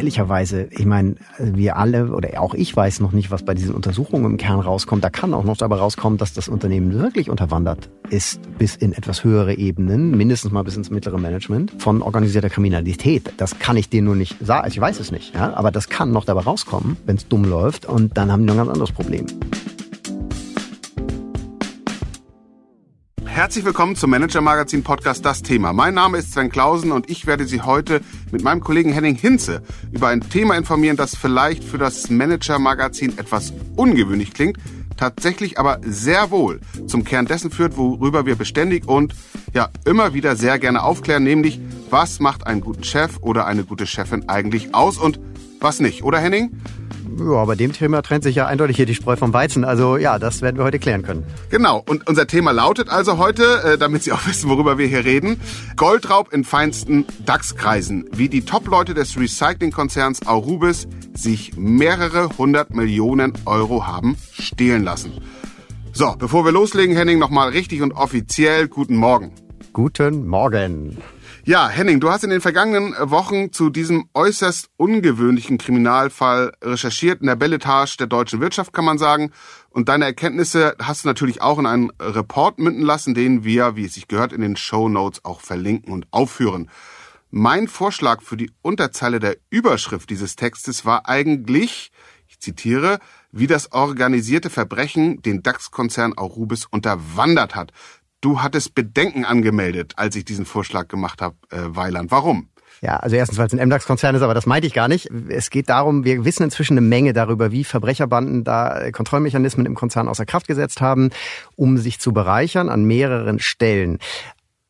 ehrlicherweise, ich meine, wir alle oder auch ich weiß noch nicht, was bei diesen Untersuchungen im Kern rauskommt. Da kann auch noch dabei rauskommen, dass das Unternehmen wirklich unterwandert ist bis in etwas höhere Ebenen, mindestens mal bis ins mittlere Management von organisierter Kriminalität. Das kann ich dir nur nicht sagen. Also ich weiß es nicht, ja, aber das kann noch dabei rauskommen, wenn es dumm läuft und dann haben die noch ein ganz anderes Problem. Herzlich willkommen zum Manager Magazin Podcast Das Thema. Mein Name ist Sven Klausen und ich werde Sie heute mit meinem Kollegen Henning Hinze über ein Thema informieren, das vielleicht für das Manager Magazin etwas ungewöhnlich klingt, tatsächlich aber sehr wohl zum Kern dessen führt, worüber wir beständig und ja immer wieder sehr gerne aufklären, nämlich was macht einen guten Chef oder eine gute Chefin eigentlich aus und was nicht, oder Henning? Ja, bei dem Thema trennt sich ja eindeutig hier die Spreu vom Weizen. Also ja, das werden wir heute klären können. Genau. Und unser Thema lautet also heute, äh, damit Sie auch wissen, worüber wir hier reden, Goldraub in feinsten DAX-Kreisen. Wie die Top-Leute des Recycling-Konzerns Aurubis sich mehrere hundert Millionen Euro haben stehlen lassen. So, bevor wir loslegen, Henning, nochmal richtig und offiziell guten Morgen. Guten Morgen. Ja, Henning, du hast in den vergangenen Wochen zu diesem äußerst ungewöhnlichen Kriminalfall recherchiert in der Belletage der deutschen Wirtschaft, kann man sagen. Und deine Erkenntnisse hast du natürlich auch in einen Report münden lassen, den wir, wie es sich gehört, in den Show Notes auch verlinken und aufführen. Mein Vorschlag für die Unterzeile der Überschrift dieses Textes war eigentlich, ich zitiere, wie das organisierte Verbrechen den DAX-Konzern Aurubis unterwandert hat. Du hattest Bedenken angemeldet, als ich diesen Vorschlag gemacht habe, äh, Weiland. Warum? Ja, also erstens, weil es ein MDAX-Konzern ist, aber das meinte ich gar nicht. Es geht darum, wir wissen inzwischen eine Menge darüber, wie Verbrecherbanden da Kontrollmechanismen im Konzern außer Kraft gesetzt haben, um sich zu bereichern an mehreren Stellen.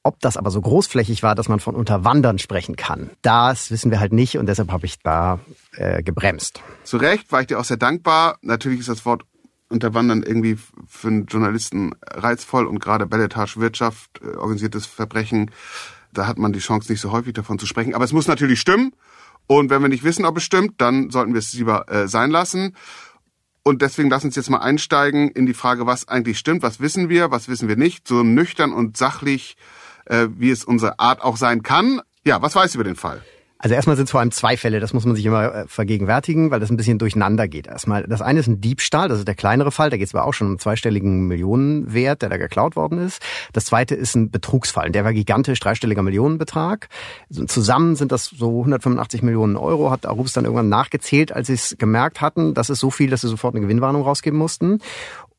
Ob das aber so großflächig war, dass man von Unterwandern sprechen kann, das wissen wir halt nicht und deshalb habe ich da äh, gebremst. Zu Recht war ich dir auch sehr dankbar. Natürlich ist das Wort Unterwandern irgendwie für einen Journalisten reizvoll und gerade Belletage Wirtschaft, äh, organisiertes Verbrechen, da hat man die Chance nicht so häufig davon zu sprechen. Aber es muss natürlich stimmen. Und wenn wir nicht wissen, ob es stimmt, dann sollten wir es lieber äh, sein lassen. Und deswegen lass uns jetzt mal einsteigen in die Frage, was eigentlich stimmt, was wissen wir, was wissen wir nicht, so nüchtern und sachlich, äh, wie es unsere Art auch sein kann. Ja, was weißt du über den Fall? Also erstmal sind es vor allem zwei Fälle, das muss man sich immer äh, vergegenwärtigen, weil das ein bisschen durcheinander geht. Erstmal, das eine ist ein Diebstahl, das ist der kleinere Fall, da geht es aber auch schon um zweistelligen Millionenwert, der da geklaut worden ist. Das zweite ist ein Betrugsfall, der war gigantisch, dreistelliger Millionenbetrag. Zusammen sind das so 185 Millionen Euro, hat Arubis dann irgendwann nachgezählt, als sie es gemerkt hatten, das ist so viel, dass sie sofort eine Gewinnwarnung rausgeben mussten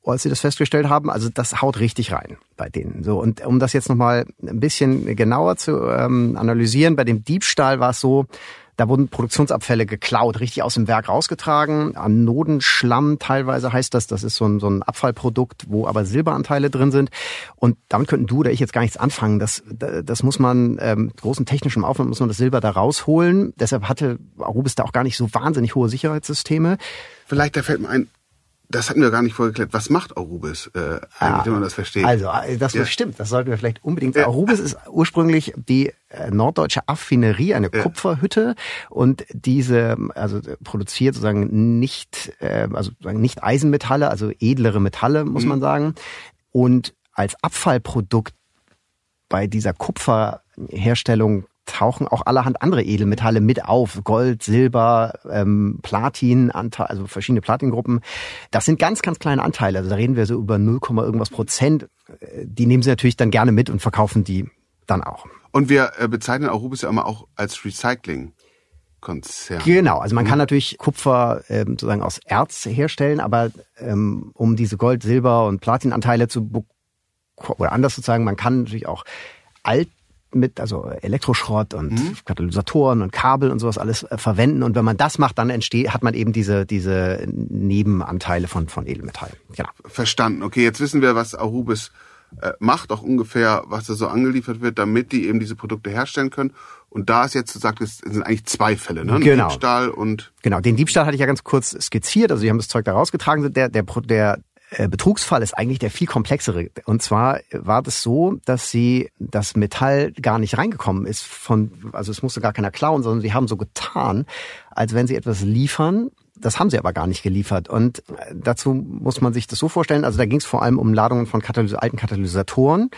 als sie das festgestellt haben. Also das haut richtig rein bei denen. So und um das jetzt noch mal ein bisschen genauer zu ähm, analysieren, bei dem Diebstahl war es so, da wurden Produktionsabfälle geklaut, richtig aus dem Werk rausgetragen. Anodenschlamm teilweise heißt das. Das ist so ein, so ein Abfallprodukt, wo aber Silberanteile drin sind. Und damit könnten du oder ich jetzt gar nichts anfangen. Das, das muss man, ähm, großen technischen Aufwand muss man das Silber da rausholen. Deshalb hatte Arubis da auch gar nicht so wahnsinnig hohe Sicherheitssysteme. Vielleicht, da fällt mir ein, das hatten wir gar nicht vorgeklärt. Was macht Arubis, äh, eigentlich, ja, wenn man das versteht? Also, äh, das ja. stimmt. Das sollten wir vielleicht unbedingt sagen. Ja. Arubis ist ursprünglich die äh, norddeutsche Affinerie, eine ja. Kupferhütte. Und diese, also produziert sozusagen nicht, äh, also nicht Eisenmetalle, also edlere Metalle, muss mhm. man sagen. Und als Abfallprodukt bei dieser Kupferherstellung tauchen auch allerhand andere Edelmetalle mit auf. Gold, Silber, ähm, Platin, also verschiedene Platingruppen. Das sind ganz, ganz kleine Anteile. Also da reden wir so über 0, irgendwas Prozent. Äh, die nehmen sie natürlich dann gerne mit und verkaufen die dann auch. Und wir äh, bezeichnen Arubis ja immer auch als Recycling. Konzern. Genau, also man kann natürlich Kupfer ähm, sozusagen aus Erz herstellen, aber ähm, um diese Gold, Silber und Platinanteile zu oder anders sozusagen, man kann natürlich auch alt mit, also Elektroschrott und mhm. Katalysatoren und Kabel und sowas alles äh, verwenden. Und wenn man das macht, dann entsteht, hat man eben diese, diese Nebenanteile von, von Edelmetallen. Genau. Verstanden. Okay, jetzt wissen wir, was Arubis äh, macht, auch ungefähr, was da so angeliefert wird, damit die eben diese Produkte herstellen können. Und da ist jetzt, du sagtest, sind eigentlich zwei Fälle, ne? Genau. Diebstahl und. Genau, den Diebstahl hatte ich ja ganz kurz skizziert. Also, die haben das Zeug da rausgetragen. Der, der, der äh, Betrugsfall ist eigentlich der viel komplexere. Und zwar war das so, dass sie das Metall gar nicht reingekommen ist von, also es musste gar keiner klauen, sondern sie haben so getan, als wenn sie etwas liefern. Das haben sie aber gar nicht geliefert. Und äh, dazu muss man sich das so vorstellen, also da ging es vor allem um Ladungen von Katalys alten Katalysatoren.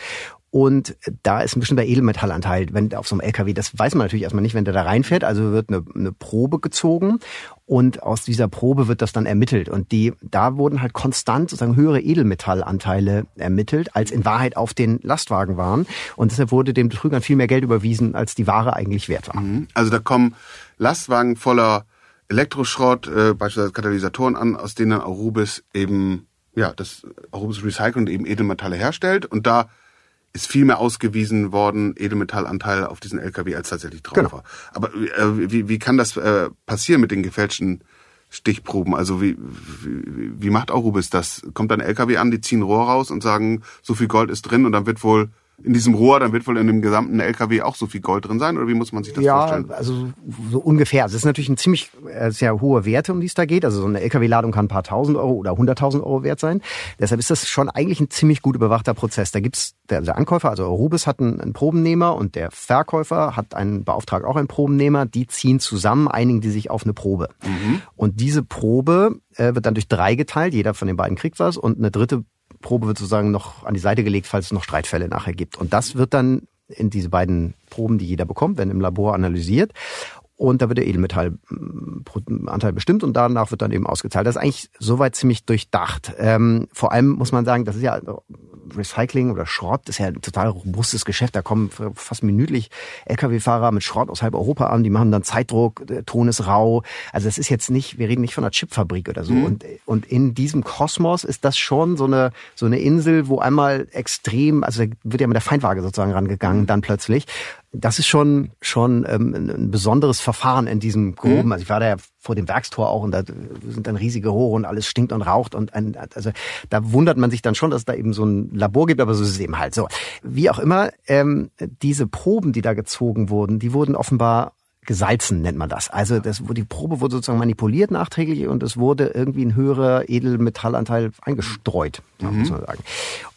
Und da ist ein bestimmter Edelmetallanteil, wenn auf so einem LKW, das weiß man natürlich erstmal nicht, wenn der da reinfährt. Also wird eine, eine Probe gezogen und aus dieser Probe wird das dann ermittelt. Und die, da wurden halt konstant sozusagen höhere Edelmetallanteile ermittelt, als in Wahrheit auf den Lastwagen waren. Und deshalb wurde den Betrügern viel mehr Geld überwiesen, als die Ware eigentlich wert war. Mhm. Also da kommen Lastwagen voller Elektroschrott, äh, beispielsweise Katalysatoren an, aus denen Arubis eben, ja, das Arubis Recycling eben Edelmetalle herstellt. Und da ist viel mehr ausgewiesen worden, Edelmetallanteil auf diesen LKW, als tatsächlich drauf genau. war. Aber äh, wie, wie kann das äh, passieren mit den gefälschten Stichproben? Also wie, wie, wie macht Arubis das? Kommt dann LKW an, die ziehen Rohr raus und sagen, so viel Gold ist drin und dann wird wohl in diesem Rohr, dann wird wohl in dem gesamten LKW auch so viel Gold drin sein oder wie muss man sich das ja, vorstellen? Ja, also so ungefähr. Also es ist natürlich ein ziemlich äh, sehr hohe Werte, um die es da geht. Also so eine LKW-Ladung kann ein paar tausend Euro oder hunderttausend Euro wert sein. Deshalb ist das schon eigentlich ein ziemlich gut überwachter Prozess. Da gibt's der, der Ankäufer, also Rubis hat einen, einen Probennehmer und der Verkäufer hat einen Beauftrag auch einen Probennehmer. Die ziehen zusammen, einigen die sich auf eine Probe. Mhm. Und diese Probe äh, wird dann durch drei geteilt. Jeder von den beiden kriegt was und eine dritte Probe wird sozusagen noch an die Seite gelegt, falls es noch Streitfälle nachher gibt. Und das wird dann in diese beiden Proben, die jeder bekommt, werden im Labor analysiert. Und da wird der Edelmetallanteil bestimmt und danach wird dann eben ausgezahlt. Das ist eigentlich soweit ziemlich durchdacht. Ähm, vor allem muss man sagen, das ist ja Recycling oder Schrott ist ja ein total robustes Geschäft. Da kommen fast minütlich Lkw-Fahrer mit Schrott aus halb Europa an, die machen dann Zeitdruck, der Ton ist rau. Also das ist jetzt nicht, wir reden nicht von einer Chipfabrik oder so. Mhm. Und, und in diesem Kosmos ist das schon so eine, so eine Insel, wo einmal extrem, also da wird ja mit der Feindwaage sozusagen rangegangen, mhm. dann plötzlich das ist schon schon ähm, ein besonderes Verfahren in diesem groben. Mhm. Also ich war da ja vor dem Werkstor auch und da sind dann riesige Rohre und alles stinkt und raucht und ein, also da wundert man sich dann schon, dass es da eben so ein Labor gibt, aber so ist es eben halt so. Wie auch immer, ähm, diese Proben, die da gezogen wurden, die wurden offenbar gesalzen nennt man das. Also das, die Probe wurde sozusagen manipuliert nachträglich und es wurde irgendwie ein höherer Edelmetallanteil eingestreut, mhm. muss man sagen.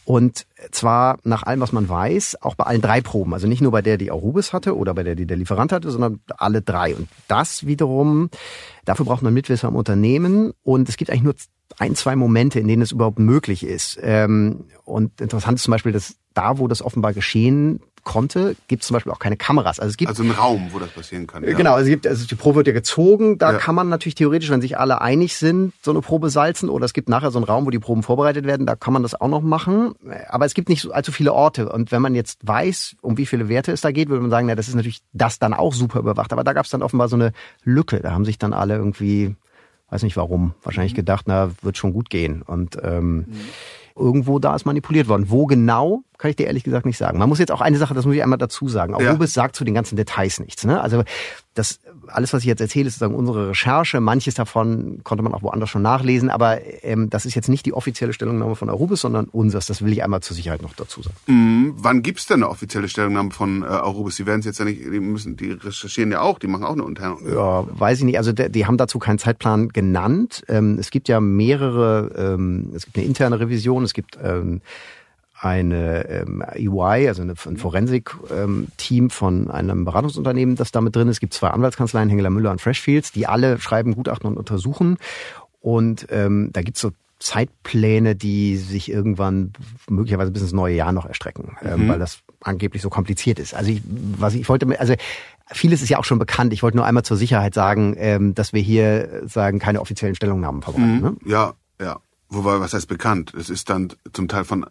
Und zwar nach allem, was man weiß, auch bei allen drei Proben. Also nicht nur bei der, die Arubis hatte oder bei der, die der Lieferant hatte, sondern alle drei. Und das wiederum, dafür braucht man Mitwisser im Unternehmen. Und es gibt eigentlich nur ein, zwei Momente, in denen es überhaupt möglich ist. Ähm, und interessant ist zum Beispiel, dass da, wo das offenbar geschehen konnte, gibt es zum Beispiel auch keine Kameras. Also es gibt also einen Raum, wo das passieren kann. Ja. Genau, also es gibt also die Probe wird ja gezogen. Da ja. kann man natürlich theoretisch, wenn sich alle einig sind, so eine Probe salzen. Oder es gibt nachher so einen Raum, wo die Proben vorbereitet werden. Da kann man das auch noch machen. Aber es gibt nicht so allzu viele Orte. Und wenn man jetzt weiß, um wie viele Werte es da geht, würde man sagen, na, das ist natürlich das dann auch super überwacht. Aber da gab es dann offenbar so eine Lücke. Da haben sich dann alle irgendwie, weiß nicht warum, wahrscheinlich mhm. gedacht, na, wird schon gut gehen. Und ähm, mhm irgendwo da ist manipuliert worden. Wo genau, kann ich dir ehrlich gesagt nicht sagen. Man muss jetzt auch eine Sache, das muss ich einmal dazu sagen. Auch ja. Rubis sagt zu den ganzen Details nichts. Ne? Also das alles, was ich jetzt erzähle, ist sozusagen unsere Recherche. Manches davon konnte man auch woanders schon nachlesen, aber ähm, das ist jetzt nicht die offizielle Stellungnahme von Arubis, sondern unseres. Das will ich einmal zur Sicherheit noch dazu sagen. Mhm. Wann gibt's denn eine offizielle Stellungnahme von äh, Arubis? Die werden es jetzt ja nicht, die müssen, die recherchieren ja auch, die machen auch eine interne. Ja, weiß ich nicht. Also die, die haben dazu keinen Zeitplan genannt. Ähm, es gibt ja mehrere, ähm, es gibt eine interne Revision, es gibt ähm, eine ähm, EY, also eine, ein Forensik-Team ähm, von einem Beratungsunternehmen, das damit drin ist. Es gibt zwei Anwaltskanzleien, Hengeler Müller und Freshfields, die alle schreiben Gutachten und untersuchen. Und ähm, da gibt's so Zeitpläne, die sich irgendwann möglicherweise bis ins neue Jahr noch erstrecken, ähm, mhm. weil das angeblich so kompliziert ist. Also ich, was ich, ich wollte, also vieles ist ja auch schon bekannt. Ich wollte nur einmal zur Sicherheit sagen, ähm, dass wir hier sagen keine offiziellen Stellungnahmen verbreiten. Mhm. Ne? Ja, ja. Wobei, was heißt bekannt? Es ist dann zum Teil von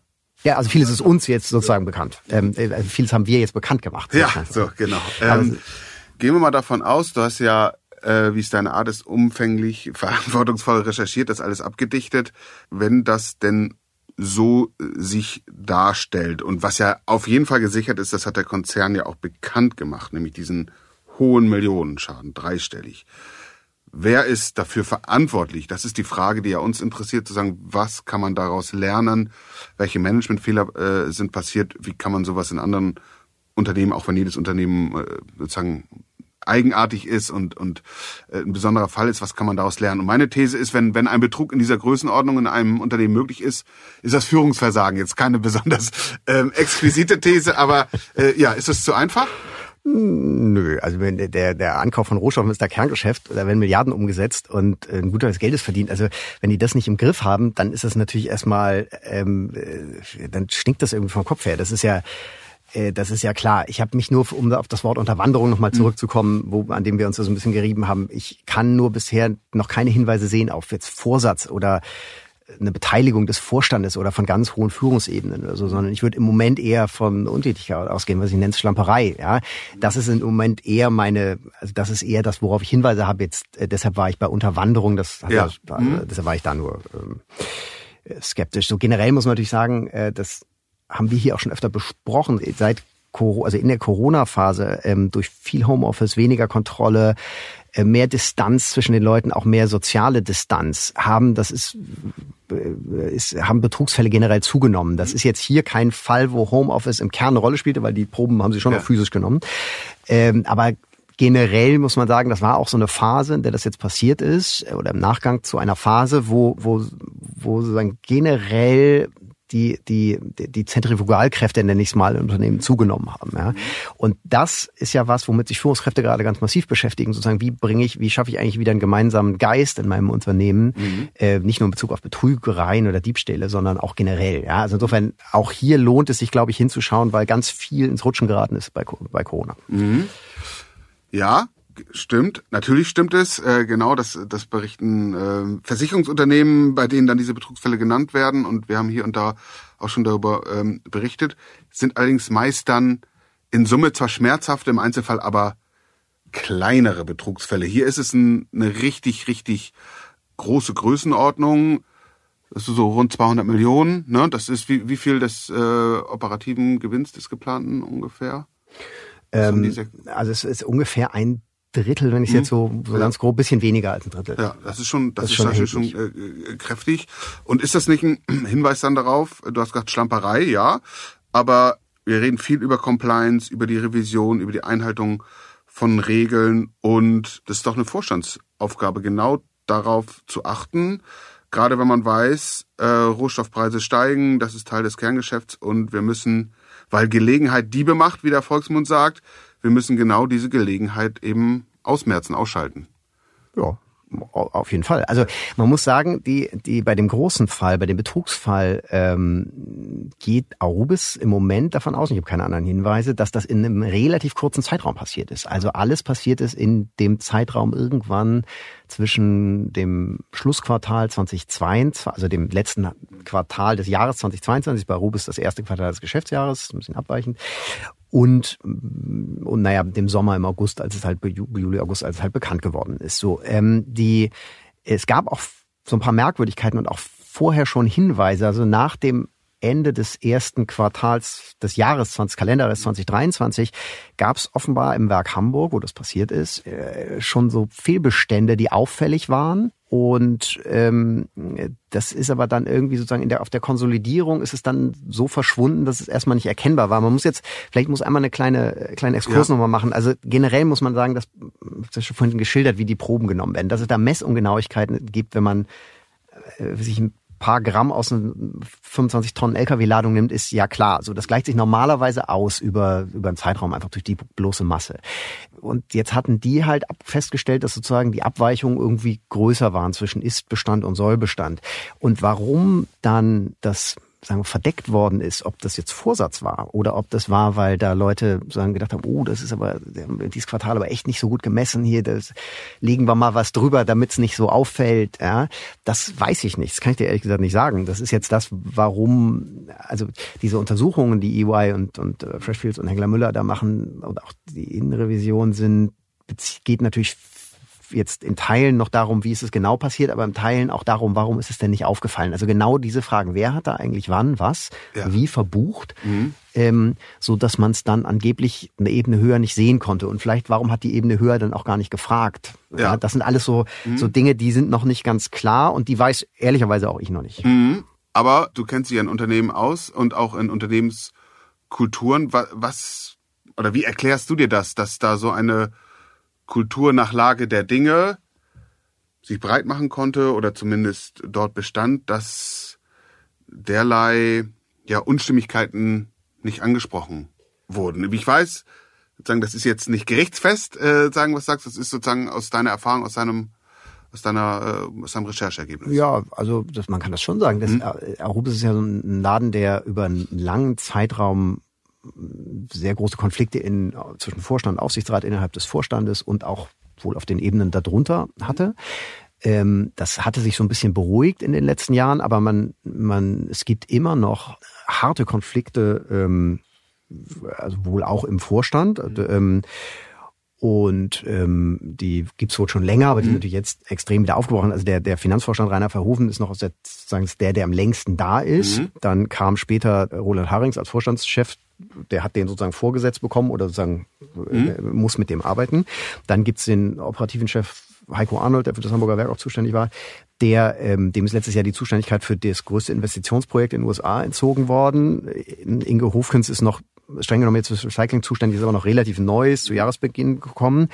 ja, also vieles ist uns jetzt sozusagen bekannt. Ähm, äh, vieles haben wir jetzt bekannt gemacht. Ja, so, genau. Ähm, gehen wir mal davon aus, du hast ja, äh, wie es deine Art ist, umfänglich, verantwortungsvoll recherchiert, das alles abgedichtet. Wenn das denn so äh, sich darstellt und was ja auf jeden Fall gesichert ist, das hat der Konzern ja auch bekannt gemacht, nämlich diesen hohen Millionenschaden, dreistellig. Wer ist dafür verantwortlich? Das ist die Frage, die ja uns interessiert, zu sagen, was kann man daraus lernen? Welche Managementfehler äh, sind passiert? Wie kann man sowas in anderen Unternehmen, auch wenn jedes Unternehmen äh, sozusagen eigenartig ist und, und äh, ein besonderer Fall ist, was kann man daraus lernen? Und meine These ist, wenn, wenn ein Betrug in dieser Größenordnung in einem Unternehmen möglich ist, ist das Führungsversagen. Jetzt keine besonders ähm, exquisite These, aber äh, ja, ist es zu einfach? Nö, also wenn der, der Ankauf von Rohstoffen ist da Kerngeschäft, da werden Milliarden umgesetzt und äh, ein guter des Geldes verdient. Also wenn die das nicht im Griff haben, dann ist das natürlich erstmal, ähm, äh, dann stinkt das irgendwie vom Kopf her. Das ist ja äh, das ist ja klar. Ich habe mich nur, um auf das Wort Unterwanderung nochmal mhm. zurückzukommen, wo, an dem wir uns so ein bisschen gerieben haben, ich kann nur bisher noch keine Hinweise sehen auf jetzt Vorsatz oder eine Beteiligung des Vorstandes oder von ganz hohen Führungsebenen oder so, sondern ich würde im Moment eher von Untätigkeit ausgehen, was ich nenne Schlamperei. Ja, das ist im Moment eher meine, also das ist eher das, worauf ich Hinweise habe. Jetzt äh, deshalb war ich bei Unterwanderung, das, ja. das mhm. deshalb war ich da nur ähm, skeptisch. So generell muss man natürlich sagen, äh, das haben wir hier auch schon öfter besprochen. Seit also in der Corona-Phase ähm, durch viel Homeoffice, weniger Kontrolle, mehr Distanz zwischen den Leuten, auch mehr soziale Distanz haben, das ist, äh, ist, haben Betrugsfälle generell zugenommen. Das ist jetzt hier kein Fall, wo Homeoffice im Kern eine Rolle spielte, weil die Proben haben sie schon ja. auch physisch genommen. Ähm, aber generell muss man sagen, das war auch so eine Phase, in der das jetzt passiert ist, oder im Nachgang zu einer Phase, wo, wo, wo sozusagen generell die, die, die Zentrifugalkräfte, nenne ich es mal, in Unternehmen zugenommen haben. Ja. Und das ist ja was, womit sich Führungskräfte gerade ganz massiv beschäftigen, sozusagen, wie bringe ich, wie schaffe ich eigentlich wieder einen gemeinsamen Geist in meinem Unternehmen, mhm. äh, nicht nur in Bezug auf Betrügereien oder Diebstähle, sondern auch generell. Ja. Also insofern, auch hier lohnt es sich, glaube ich, hinzuschauen, weil ganz viel ins Rutschen geraten ist bei, bei Corona. Mhm. Ja, Stimmt, natürlich stimmt es. Äh, genau, das, das berichten äh, Versicherungsunternehmen, bei denen dann diese Betrugsfälle genannt werden. Und wir haben hier und da auch schon darüber ähm, berichtet. Sind allerdings meist dann in Summe zwar schmerzhafte, im Einzelfall aber kleinere Betrugsfälle. Hier ist es ein, eine richtig, richtig große Größenordnung. Das ist so rund 200 Millionen. Ne? Das ist wie, wie viel des äh, operativen Gewinns des geplanten ungefähr? Ähm, also es ist ungefähr ein Drittel, wenn ich mhm. jetzt so, so ja. ganz grob, bisschen weniger als ein Drittel. Ja, das ist schon, das, das ist, schon, schon äh, äh, kräftig. Und ist das nicht ein Hinweis dann darauf? Du hast gesagt Schlamperei, ja, aber wir reden viel über Compliance, über die Revision, über die Einhaltung von Regeln und das ist doch eine Vorstandsaufgabe, genau darauf zu achten. Gerade wenn man weiß, äh, Rohstoffpreise steigen, das ist Teil des Kerngeschäfts und wir müssen, weil Gelegenheit Diebe macht, wie der Volksmund sagt, wir müssen genau diese Gelegenheit eben ausmerzen, ausschalten. Ja, auf jeden Fall. Also man muss sagen, die, die bei dem großen Fall, bei dem Betrugsfall ähm, geht Arubis im Moment davon aus, ich habe keine anderen Hinweise, dass das in einem relativ kurzen Zeitraum passiert ist. Also alles passiert ist in dem Zeitraum irgendwann zwischen dem Schlussquartal 2022, also dem letzten Quartal des Jahres 2022, bei Arubis das erste Quartal des Geschäftsjahres, ein bisschen abweichend, und, und naja, dem Sommer im August, als es halt, Juli, August, als es halt bekannt geworden ist. So, ähm, die, es gab auch so ein paar Merkwürdigkeiten und auch vorher schon Hinweise, also nach dem Ende des ersten Quartals des Jahres 20, Kalenderjahres 2023 gab es offenbar im Werk Hamburg, wo das passiert ist, äh, schon so Fehlbestände, die auffällig waren. Und ähm, das ist aber dann irgendwie sozusagen in der auf der Konsolidierung ist es dann so verschwunden, dass es erstmal nicht erkennbar war. Man muss jetzt, vielleicht muss einmal eine kleine kleine Exkurs ja. nochmal machen. Also generell muss man sagen, dass das ist schon vorhin geschildert, wie die Proben genommen werden, dass es da Messungenauigkeiten gibt, wenn man äh, sich ein paar Gramm aus einer 25 Tonnen LKW-Ladung nimmt, ist ja klar. So, das gleicht sich normalerweise aus über, über einen Zeitraum einfach durch die bloße Masse. Und jetzt hatten die halt festgestellt, dass sozusagen die Abweichungen irgendwie größer waren zwischen Ist-Bestand und Sollbestand. Und warum dann das sagen wir, verdeckt worden ist, ob das jetzt Vorsatz war oder ob das war, weil da Leute sagen gedacht haben, oh, das ist aber dieses Quartal aber echt nicht so gut gemessen hier, das legen wir mal was drüber, damit es nicht so auffällt. Ja, das weiß ich nicht. Das kann ich dir ehrlich gesagt nicht sagen. Das ist jetzt das, warum also diese Untersuchungen, die EY und und äh, Freshfields und Hengler Müller da machen und auch die Innenrevision sind geht natürlich jetzt in Teilen noch darum, wie ist es genau passiert, aber in Teilen auch darum, warum ist es denn nicht aufgefallen. Also genau diese Fragen, wer hat da eigentlich wann, was, ja. wie verbucht, mhm. ähm, so dass man es dann angeblich eine Ebene höher nicht sehen konnte. Und vielleicht, warum hat die Ebene höher dann auch gar nicht gefragt? Ja. ja das sind alles so, mhm. so Dinge, die sind noch nicht ganz klar und die weiß ehrlicherweise auch ich noch nicht. Mhm. Aber du kennst dich in Unternehmen aus und auch in Unternehmenskulturen. Was oder wie erklärst du dir das, dass da so eine Kultur nach Lage der Dinge sich breit machen konnte oder zumindest dort bestand, dass derlei ja, Unstimmigkeiten nicht angesprochen wurden. Wie ich weiß, sozusagen, das ist jetzt nicht gerichtsfest, äh, sagen, was sagst, das ist sozusagen aus deiner Erfahrung, aus deinem aus deiner äh, aus deinem Rechercheergebnis. Ja, also das, man kann das schon sagen. Das, mhm. Arubis ist ja so ein Laden, der über einen langen Zeitraum sehr große Konflikte in, zwischen Vorstand und Aufsichtsrat innerhalb des Vorstandes und auch wohl auf den Ebenen darunter hatte. Ähm, das hatte sich so ein bisschen beruhigt in den letzten Jahren, aber man, man, es gibt immer noch harte Konflikte, ähm, also wohl auch im Vorstand. Mhm. Ähm, und ähm, die gibt's wohl schon länger, aber die mhm. sind natürlich jetzt extrem wieder aufgebrochen. Also der, der Finanzvorstand Rainer Verhoeven ist noch aus der, sagen der, der am längsten da ist. Mhm. Dann kam später Roland Harings als Vorstandschef der hat den sozusagen vorgesetzt bekommen oder sozusagen mhm. Äh, muss mit dem arbeiten. Dann gibt's den operativen Chef Heiko Arnold, der für das Hamburger Werk auch zuständig war, der, ähm, dem ist letztes Jahr die Zuständigkeit für das größte Investitionsprojekt in den USA entzogen worden. Inge Hofkens ist noch streng genommen jetzt fürs Recycling zuständig, ist aber noch relativ neu, ist zu Jahresbeginn gekommen.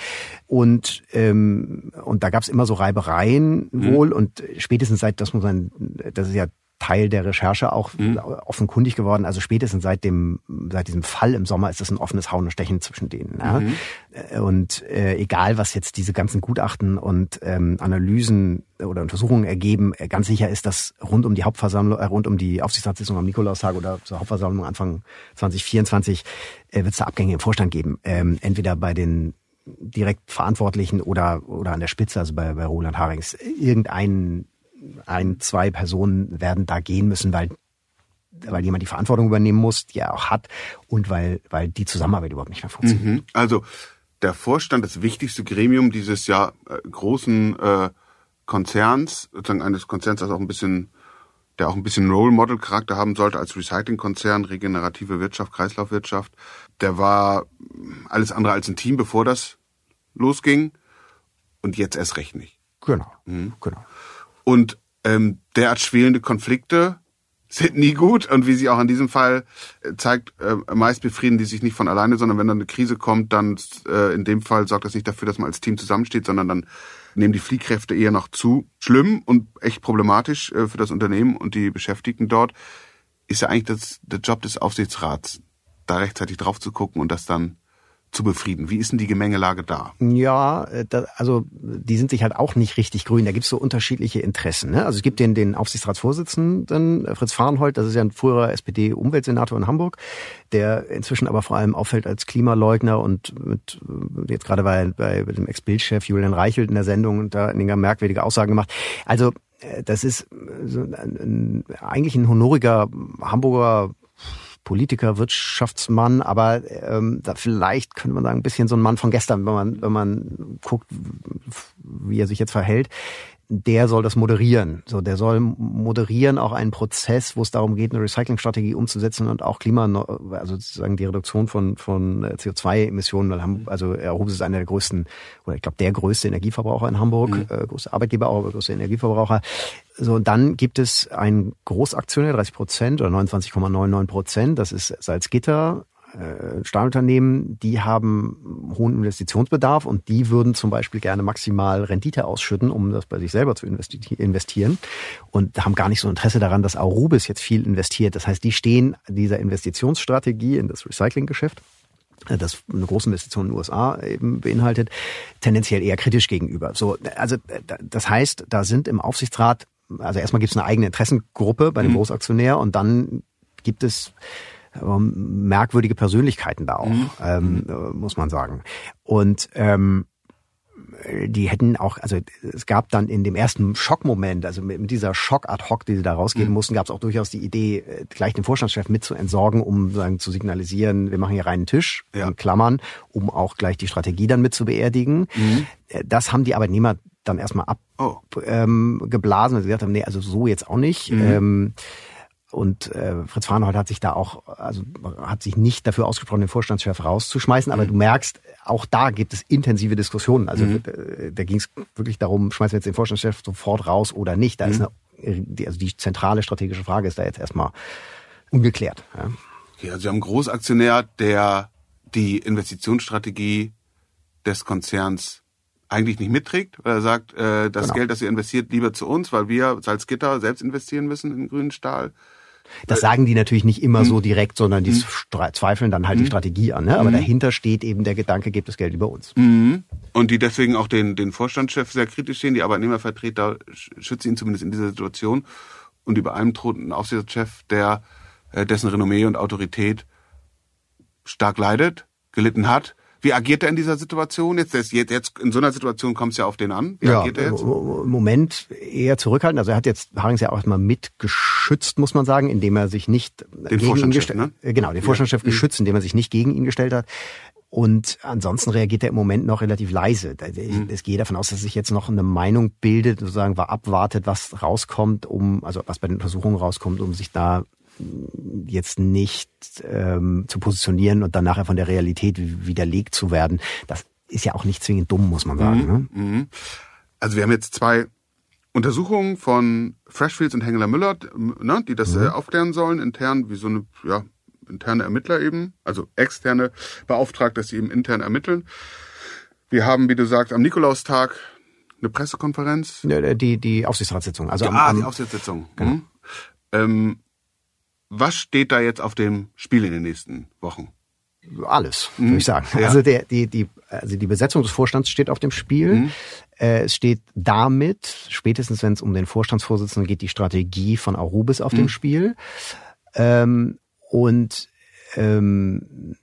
Und, ähm, und da gab's immer so Reibereien mhm. wohl. Und spätestens seit, das muss man, das ist ja Teil der Recherche auch mhm. offenkundig geworden. Also spätestens seit dem, seit diesem Fall im Sommer ist es ein offenes Hauen und Stechen zwischen denen. Ja? Mhm. Äh, und äh, egal, was jetzt diese ganzen Gutachten und ähm, Analysen oder Untersuchungen ergeben, äh, ganz sicher ist, dass rund um die Hauptversammlung, äh, rund um die Aufsichtsratssitzung am Nikolaustag oder zur Hauptversammlung Anfang 2024 äh, wird es da Abgänge im Vorstand geben. Ähm, entweder bei den direkt Verantwortlichen oder, oder an der Spitze, also bei, bei Roland Harings. Irgendein ein, zwei Personen werden da gehen müssen, weil weil jemand die Verantwortung übernehmen muss, die er auch hat und weil, weil die Zusammenarbeit überhaupt nicht mehr funktioniert. Mhm. Also der Vorstand, das wichtigste Gremium dieses ja äh, großen äh, Konzerns, sozusagen eines Konzerns, das auch ein bisschen, der auch ein bisschen Role Model Charakter haben sollte als Recyclingkonzern, regenerative Wirtschaft, Kreislaufwirtschaft, der war alles andere als ein Team, bevor das losging und jetzt erst recht nicht. Genau, mhm. genau. Und ähm, derart schwelende Konflikte sind nie gut und wie sie auch in diesem Fall äh, zeigt, äh, meist befrieden die sich nicht von alleine, sondern wenn dann eine Krise kommt, dann äh, in dem Fall sorgt das nicht dafür, dass man als Team zusammensteht, sondern dann nehmen die Fliehkräfte eher noch zu. Schlimm und echt problematisch äh, für das Unternehmen und die Beschäftigten dort ist ja eigentlich das, der Job des Aufsichtsrats, da rechtzeitig drauf zu gucken und das dann zu befrieden. Wie ist denn die Gemengelage da? Ja, äh, da, also die sind sich halt auch nicht richtig grün. Da gibt's so unterschiedliche Interessen. Ne? Also es gibt den, den Aufsichtsratsvorsitzenden äh, Fritz Fahrenhold, das ist ja ein früherer SPD-Umweltsenator in Hamburg, der inzwischen aber vor allem auffällt als Klimaleugner und mit, äh, jetzt gerade bei, bei dem Ex-Bildchef Julian Reichelt in der Sendung und da in merkwürdige Aussagen gemacht. Also das ist so ein, eigentlich ein honoriger Hamburger Politiker, Wirtschaftsmann, aber ähm, da vielleicht könnte man sagen, ein bisschen so ein Mann von gestern, wenn man, wenn man guckt, wie er sich jetzt verhält der soll das moderieren. So, der soll moderieren auch einen Prozess, wo es darum geht, eine Recyclingstrategie umzusetzen und auch Klima, also sozusagen die Reduktion von von äh, CO2-Emissionen. Weil Hamburg, also Aarhus ist einer der größten oder ich glaube der größte Energieverbraucher in Hamburg, mhm. äh, größte Arbeitgeber, auch aber größte Energieverbraucher. So, und dann gibt es einen Großaktionär, 30 Prozent oder 29,99 Prozent. Das ist Salzgitter, äh, Stahlunternehmen, die haben hohen Investitionsbedarf und die würden zum Beispiel gerne maximal Rendite ausschütten, um das bei sich selber zu investieren und haben gar nicht so Interesse daran, dass Arubis jetzt viel investiert. Das heißt, die stehen dieser Investitionsstrategie in das Recyclinggeschäft äh, das eine große Investition in den USA eben beinhaltet, tendenziell eher kritisch gegenüber. So, also das heißt, da sind im Aufsichtsrat, also erstmal gibt es eine eigene Interessengruppe bei dem mhm. Großaktionär und dann gibt es merkwürdige Persönlichkeiten da auch, mhm. ähm, muss man sagen. Und ähm, die hätten auch, also es gab dann in dem ersten Schockmoment, also mit dieser Schock ad hoc, die sie da rausgeben mhm. mussten, gab es auch durchaus die Idee, äh, gleich den Vorstandschef mit zu entsorgen, um sagen, zu signalisieren, wir machen hier reinen Tisch, ja. in Klammern, um auch gleich die Strategie dann mit zu beerdigen. Mhm. Äh, das haben die Arbeitnehmer dann erstmal abgeblasen, oh. ähm, weil sie gesagt haben, nee, also so jetzt auch nicht. Mhm. Ähm, und äh, Fritz Farnhold hat sich da auch, also hat sich nicht dafür ausgesprochen, den Vorstandschef rauszuschmeißen, aber mhm. du merkst, auch da gibt es intensive Diskussionen. Also mhm. Äh, da ging es wirklich darum, schmeißen wir jetzt den Vorstandschef sofort raus oder nicht. Da mhm. ist eine, also die zentrale strategische Frage ist da jetzt erstmal ungeklärt. Ja. Okay, also Sie haben einen Großaktionär, der die Investitionsstrategie des Konzerns eigentlich nicht mitträgt, weil er sagt, äh, das genau. Geld, das ihr investiert, lieber zu uns, weil wir Salzgitter selbst investieren müssen in grünen Stahl Das sagen die natürlich nicht immer hm. so direkt, sondern die hm. zweifeln dann halt hm. die Strategie an. Ne? Aber hm. dahinter steht eben der Gedanke, gebt das Geld über uns. Hm. Und die deswegen auch den, den Vorstandschef sehr kritisch sehen, die Arbeitnehmervertreter schützen ihn zumindest in dieser Situation. Und über einem droht ein Aufsichtsratschef, der äh, dessen Renommee und Autorität stark leidet, gelitten hat wie agiert er in dieser Situation jetzt? Jetzt, jetzt in so einer Situation kommt es ja auf den an. Wie ja, agiert er jetzt? Im Moment eher zurückhaltend. Also er hat jetzt Harings ja auch erstmal mitgeschützt, muss man sagen, indem er sich nicht den gegen ihn gestellt ne? Genau, den Vorstandschef ja. Mhm. geschützt, indem er sich nicht gegen ihn gestellt hat. Und ansonsten reagiert er im Moment noch relativ leise. Mhm. Es geht davon aus, dass sich jetzt noch eine Meinung bildet, sozusagen war abwartet, was rauskommt, um, also was bei den Untersuchungen rauskommt, um sich da jetzt nicht ähm, zu positionieren und dann nachher von der Realität widerlegt zu werden, das ist ja auch nicht zwingend dumm, muss man sagen. Mhm. Ne? Mhm. Also wir haben jetzt zwei Untersuchungen von Freshfields und Hengeler Müller, ne, die das mhm. äh, aufklären sollen, intern, wie so eine ja, interne Ermittler eben, also externe beauftragt, dass sie eben intern ermitteln. Wir haben, wie du sagst, am Nikolaustag eine Pressekonferenz. Die, die Aufsichtsratssitzung. Also ja, am, ah, die Aufsichtsratssitzung. Genau. Mhm. Ähm, was steht da jetzt auf dem Spiel in den nächsten Wochen? Alles, mhm. würde ich sagen. Ja. Also der, die, die, also die Besetzung des Vorstands steht auf dem Spiel. Mhm. Äh, es steht damit, spätestens wenn es um den Vorstandsvorsitzenden geht, die Strategie von Arubis auf mhm. dem Spiel. Ähm, und ähm,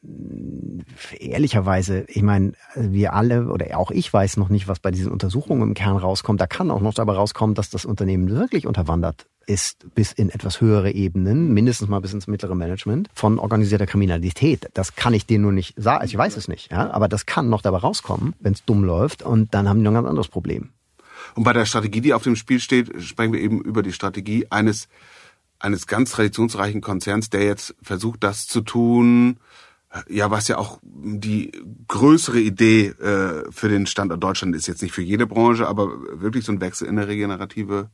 ehrlicherweise, ich meine, wir alle oder auch ich weiß noch nicht, was bei diesen Untersuchungen im Kern rauskommt. Da kann auch noch dabei rauskommen, dass das Unternehmen wirklich unterwandert ist bis in etwas höhere Ebenen, mindestens mal bis ins mittlere Management von organisierter Kriminalität. Das kann ich dir nur nicht sagen. Also ich weiß es nicht, ja, aber das kann noch dabei rauskommen, wenn es dumm läuft und dann haben die noch ein ganz anderes Problem. Und bei der Strategie, die auf dem Spiel steht, sprechen wir eben über die Strategie eines eines ganz traditionsreichen Konzerns, der jetzt versucht, das zu tun, ja, was ja auch die größere Idee äh, für den Standort Deutschland ist, jetzt nicht für jede Branche, aber wirklich so ein Wechsel in eine regenerative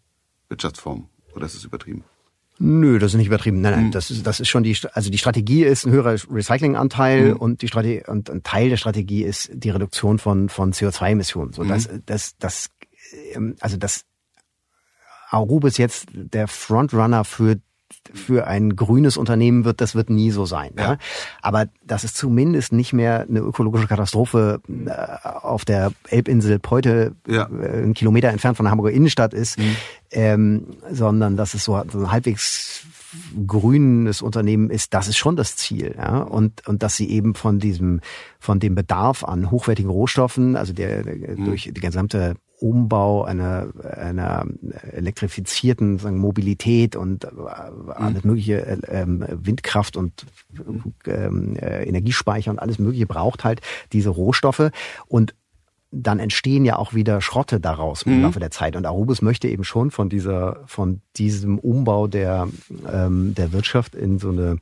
Wirtschaftsform. Oder ist es übertrieben? Nö, das ist nicht übertrieben. Nein, nein, hm. das ist, das ist schon die, also die Strategie ist ein höherer Recyclinganteil mhm. und die Strategie, und ein Teil der Strategie ist die Reduktion von, von CO2-Emissionen. So, mhm. das, das, das, ähm, also das, Arubis jetzt der Frontrunner für für ein grünes Unternehmen wird, das wird nie so sein. Ja. ja. Aber dass es zumindest nicht mehr eine ökologische Katastrophe äh, auf der Elbinsel Peute ja. äh, einen Kilometer entfernt von der Hamburger Innenstadt ist, mhm. ähm, sondern dass es so, so ein halbwegs grünes Unternehmen ist, das ist schon das Ziel. Ja? Und, und dass sie eben von diesem, von dem Bedarf an hochwertigen Rohstoffen, also der, der mhm. durch die gesamte Umbau einer, einer elektrifizierten sagen, Mobilität und äh, alles mhm. mögliche äh, ähm, Windkraft und ähm, äh, Energiespeicher und alles mögliche braucht halt diese Rohstoffe und dann entstehen ja auch wieder Schrotte daraus im mhm. Laufe der Zeit. Und Arubis möchte eben schon von dieser, von diesem Umbau der, ähm, der Wirtschaft in so eine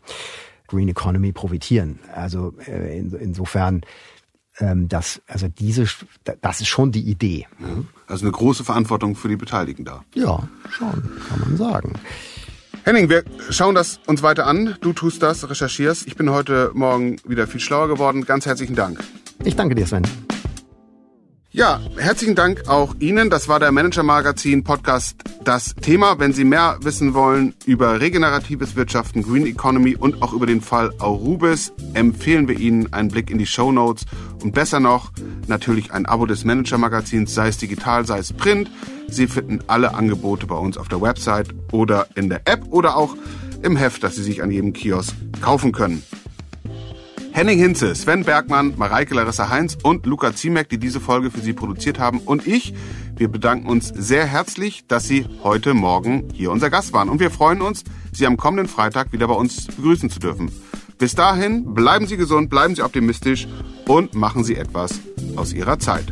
Green Economy profitieren. Also äh, in, insofern ähm, das, also diese, das ist schon die Idee. Ja, also eine große Verantwortung für die Beteiligten da. Ja, schon, kann man sagen. Henning, wir schauen das uns weiter an. Du tust das, recherchierst. Ich bin heute Morgen wieder viel schlauer geworden. Ganz herzlichen Dank. Ich danke dir, Sven. Ja, herzlichen Dank auch Ihnen. Das war der Manager Magazin Podcast Das Thema. Wenn Sie mehr wissen wollen über regeneratives Wirtschaften, Green Economy und auch über den Fall Aurubis, empfehlen wir Ihnen einen Blick in die Show Notes und besser noch natürlich ein Abo des Manager Magazins, sei es digital, sei es print. Sie finden alle Angebote bei uns auf der Website oder in der App oder auch im Heft, das Sie sich an jedem Kiosk kaufen können. Henning Hinze, Sven Bergmann, Mareike Larissa Heinz und Luca Ziemek, die diese Folge für Sie produziert haben. Und ich, wir bedanken uns sehr herzlich, dass Sie heute Morgen hier unser Gast waren. Und wir freuen uns, Sie am kommenden Freitag wieder bei uns begrüßen zu dürfen. Bis dahin, bleiben Sie gesund, bleiben Sie optimistisch und machen Sie etwas aus Ihrer Zeit.